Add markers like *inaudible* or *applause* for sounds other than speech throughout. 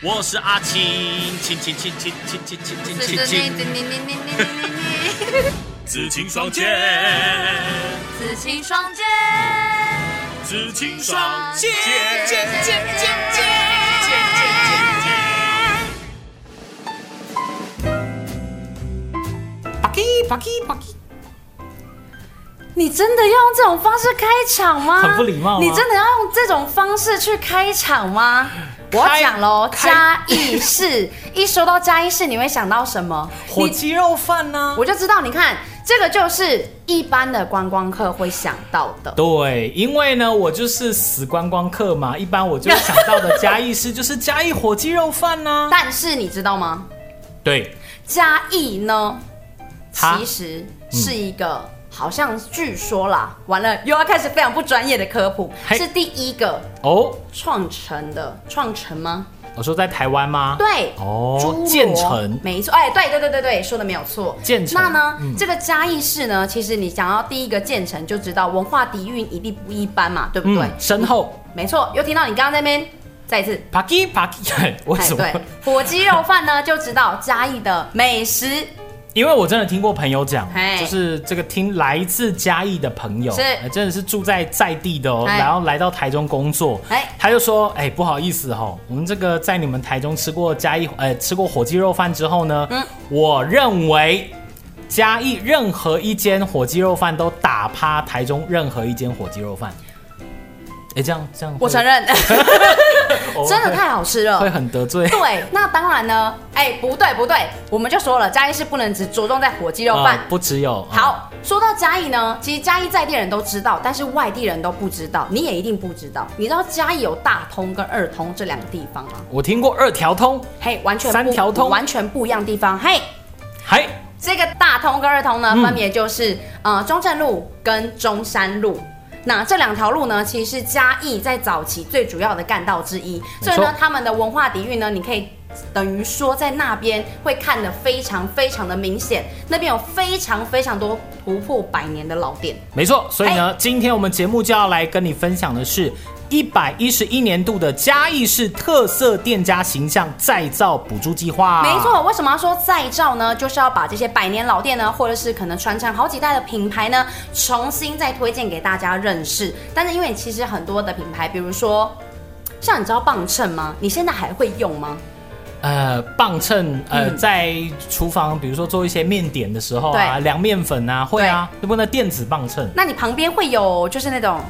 我是阿青，青青青青青青青青青青，紫青双剑，紫青双剑，紫青双剑，剑剑剑剑剑。啪叽啪叽啪叽，你真的要用这种方式开场吗？很不礼貌你真的要用这种方式去开场吗？我要讲喽，开嘉义市，*laughs* 一说到嘉义市，你会想到什么？火鸡肉饭呢、我就知道，你看这个就是一般的观光客会想到的。对，因为呢，我就是死观光客嘛，一般我就想到的嘉义市 *laughs* 就是嘉义火鸡肉饭呢、但是你知道吗？对，嘉义呢，其实是一个。好像据说啦，完了又要开始非常不专业的科普，嘿是第一个哦，创城的创城吗？我说在台湾吗？对，哦建成没错，哎，对对对对对，说的没有错。建成那呢，嗯这个嘉义市呢，其实你想要第一个建成，就知道文化底蕴一定不一般嘛，对不对？嗯，深厚。没错，又听到你刚刚在那边，再一次。啪叽啪叽，*laughs* 为什么？哎对，火鸡肉饭呢，就知道嘉义的美食。因为我真的听过朋友讲，就是这个听来自嘉义的朋友，真的是住在在地的哦，嘿。然后来到台中工作，哎他就说，哎，不好意思哦，我们这个在你们台中吃过嘉义，呃，吃过火鸡肉饭之后呢，嗯。我认为嘉义任何一间火鸡肉饭都打趴台中任何一间火鸡肉饭。哎，这样这样，我承认，哦 *laughs* 真的太好吃了会。很得罪。对，那当然呢，哎，不对不对，我们就说了，嘉义是不能只着重在火鸡肉饭呃。不只有好，说到嘉义呢，其实嘉义在地人都知道，但是外地人都不知道，你也一定不知道。你知道嘉义有大通跟二通这两个地方吗？我听过二条通，嘿，完全不三条通完全不一样地方。嘿，嘿这个大通跟二通呢，嗯分别就是、呃中正路跟中山路。那这两条路呢，其实是嘉义在早期最主要的干道之一，所以呢，他们的文化底蕴呢，你可以等于说在那边会看得非常非常的明显，那边有非常非常多突破百年的老店。没错，所以呢，今天我们节目就要来跟你分享的是一百一十一年度的嘉义市特色店家形象再造补助计划。没，错，为什么要说再造呢？就是要把这些百年老店呢，或者是可能传承好几代的品牌呢，重新再推荐给大家认识。但是因为其实很多的品牌，比如说像你知道磅秤吗？你现在还会用吗？呃，磅秤，呃，嗯在厨房，比如说做一些面点的时候啊，对量面粉啊，会啊，那不那电子磅秤。那你旁边会有就是那种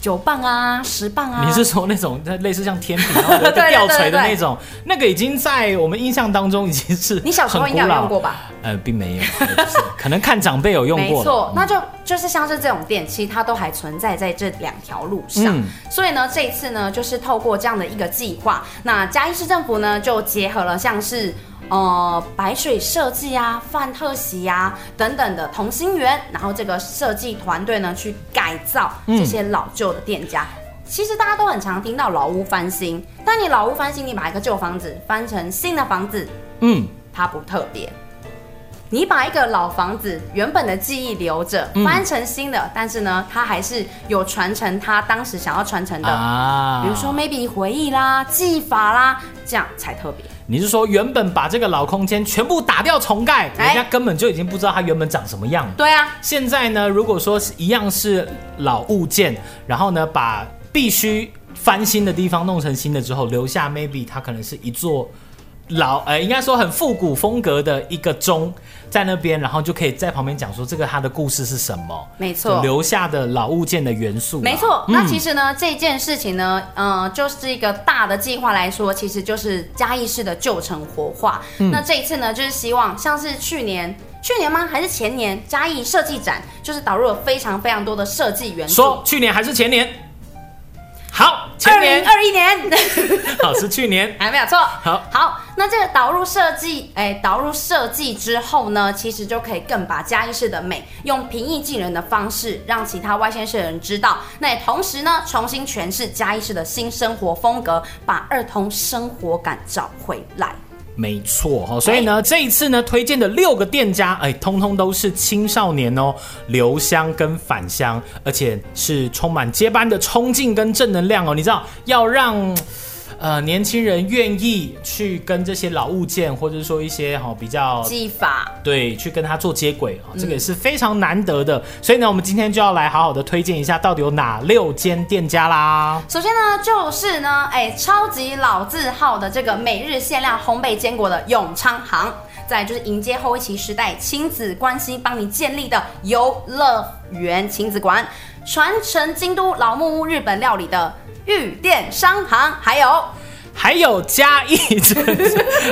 九磅啊、十磅啊？你是说那种类似像天平然后有一个 *laughs* 对对吊锤的对对那种？那个已经在我们印象当中已经是你小时候应该有用过？吧？呃，并没有，就是可能看长辈有用过。没错，那就就是像是这种电器它都还存在在这两条路上。嗯所以呢，这一次呢，就是透过这样的一个计划，那嘉义市政府呢就结合了像是。呃，白水设计啊、范特喜啊等等的同心圆，然后这个设计团队呢去改造这些老旧的店家。其实大家都很常听到老屋翻新，但你老屋翻新，你把一个旧房子翻成新的房子，嗯，它不特别。你把一个老房子原本的记忆留着，嗯翻成新的，但是呢，它还是有传承它当时想要传承的，啊，比如说 maybe 回忆啦、技法啦，这样才特别。你是说原本把这个老空间全部打掉重盖，哎人家根本就已经不知道它原本长什么样。对啊，现在呢，如果说是一样是老物件，然后呢把必须翻新的地方弄成新的之后，留下 maybe 它可能是一座老呃，应该说很复古风格的一个钟在那边，然后就可以在旁边讲说这个它的故事是什么，没错留下的老物件的元素啊。没错。嗯那其实呢，这件事情呢，呃，就是一个大的计划来说，其实就是嘉义市的旧城活化。嗯那这一次呢，就是希望像是去年。去年吗？还是前年？嘉义设计展就是导入了非常非常多的设计元素。说去年还是前年？二零年二一年，*laughs* 好是去年。还没有错。好好，那这个导入设计，哎，导入设计之后呢，其实就可以更把嘉义市的美用平易近人的方式，让其他外县市的人知道。那也同时呢，重新诠释嘉义市的新生活风格，把儿童生活感找回来。没错哈，所以呢，这一次呢推荐的六个店家，哎，通通都是青少年哦，留香跟返乡，而且是充满接班的冲劲跟正能量哦。你知道，要让呃年轻人愿意去跟这些老物件，或者说一些哈、比较技法。对，去跟它做接轨啊、这个也是非常难得的。所以呢，我们今天就要来好好的推荐一下，到底有哪六间店家啦。首先呢，就是呢，哎，超级老字号的这个每日限量烘焙坚果的永昌行，再来就是迎接后一期时代亲子关系帮你建立的游乐园亲子馆，传承京都老木屋日本料理的玉店商行，还有还有嘉义，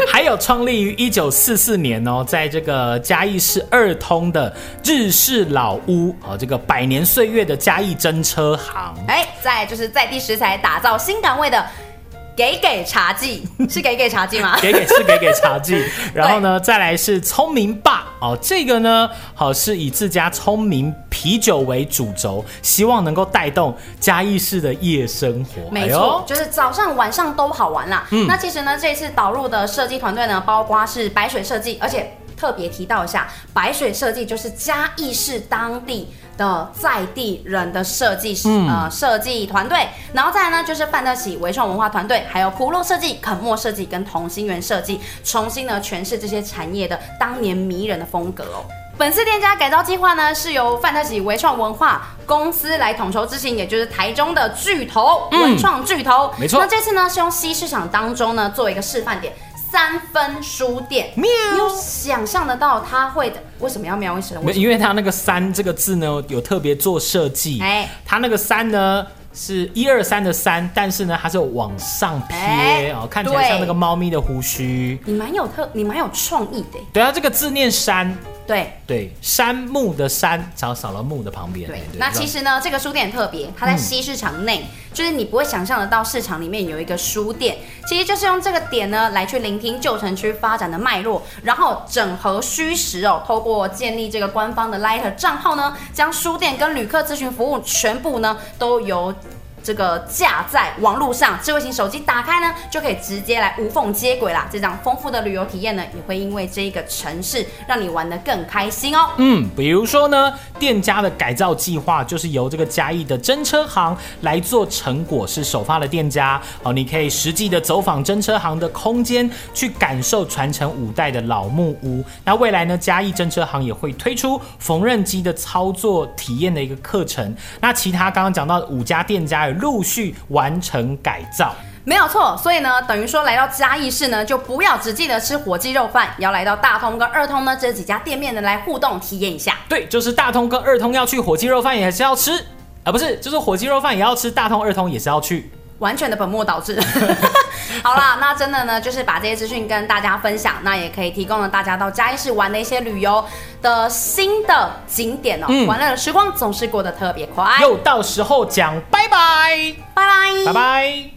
还有创立于一九四四年哦，在这个嘉义市二通的日式老屋哦，这个百年岁月的嘉义真车行。哎，再就是在地食材打造新岗位的给给茶记，是给给茶记吗？给给是给给茶记，*laughs* 然后呢，再来是聪明爸哦，这个呢，好是以自家聪明啤酒为主轴，希望能够带动嘉义市的夜生活。没错，哎就是早上晚上都好玩啦。嗯那其实呢，这次导入的设计团队呢，包括是白水设计，而且特别提到一下，白水设计就是嘉义市当地。的在地人的设计师、呃设计团队，然后再来呢就是范特喜微创文化团队，还有普洛设计、肯墨设计跟同心圆设计，重新呢诠释这些产业的当年迷人的风格哦。本次店家改造计划呢，是由范特喜微创文化公司来统筹执行，也就是台中的巨头、文创巨头。没错那这次呢，是用西市场当中呢，做一个示范点。三分书店，喵你有想象得到它会的？为什么要喵一声？没因为它那个“三”这个字呢，有特别做设计。哎它那个“三”呢是一二三的“三”，但是呢，它是往上撇、欸哦，看起来像那个猫咪的胡须。你蛮有特，你蛮有创意的。对啊，这个字念“山”，对对，山木的“山”，少少了木的旁边。对哎，那其实呢，这个书店很特别，它在西市场内，嗯就是你不会想象得到市场里面有一个书店，其实就是用这个点呢来去聆听旧城区发展的脉络，然后整合虚实哦，透过建立这个官方的 Lighter 账号呢，将书店跟旅客咨询服务全部呢都由。这个架在网络上，智慧型手机打开呢，就可以直接来无缝接轨啦。这样丰富的旅游体验呢，也会因为这一个城市让你玩得更开心哦。嗯，比如说呢，店家的改造计划就是由这个嘉义的真车行来做成果，是首发的店家哦，你可以实际的走访真车行的空间，去感受传承五代的老木屋。那未来呢，嘉义真车行也会推出缝纫机的操作体验的一个课程。那其他刚刚讲到的五家店家有陆续完成改造。没有错，所以呢，等于说来到嘉义市呢，就不要只记得吃火鸡肉饭，也要来到大通跟二通呢这几家店面呢来互动体验一下。对，就是大通跟二通要去，火鸡肉饭也是要吃啊，不是，就是火鸡肉饭也要吃，大通二通也是要去。完全的本末倒置。*laughs* *laughs* 好啦，那真的呢，就是把这些资讯跟大家分享，那也可以提供了大家到嘉义市玩的一些旅游的新的景点哦。嗯玩乐的时光总是过得特别快。又到时候讲拜拜，拜拜，拜拜。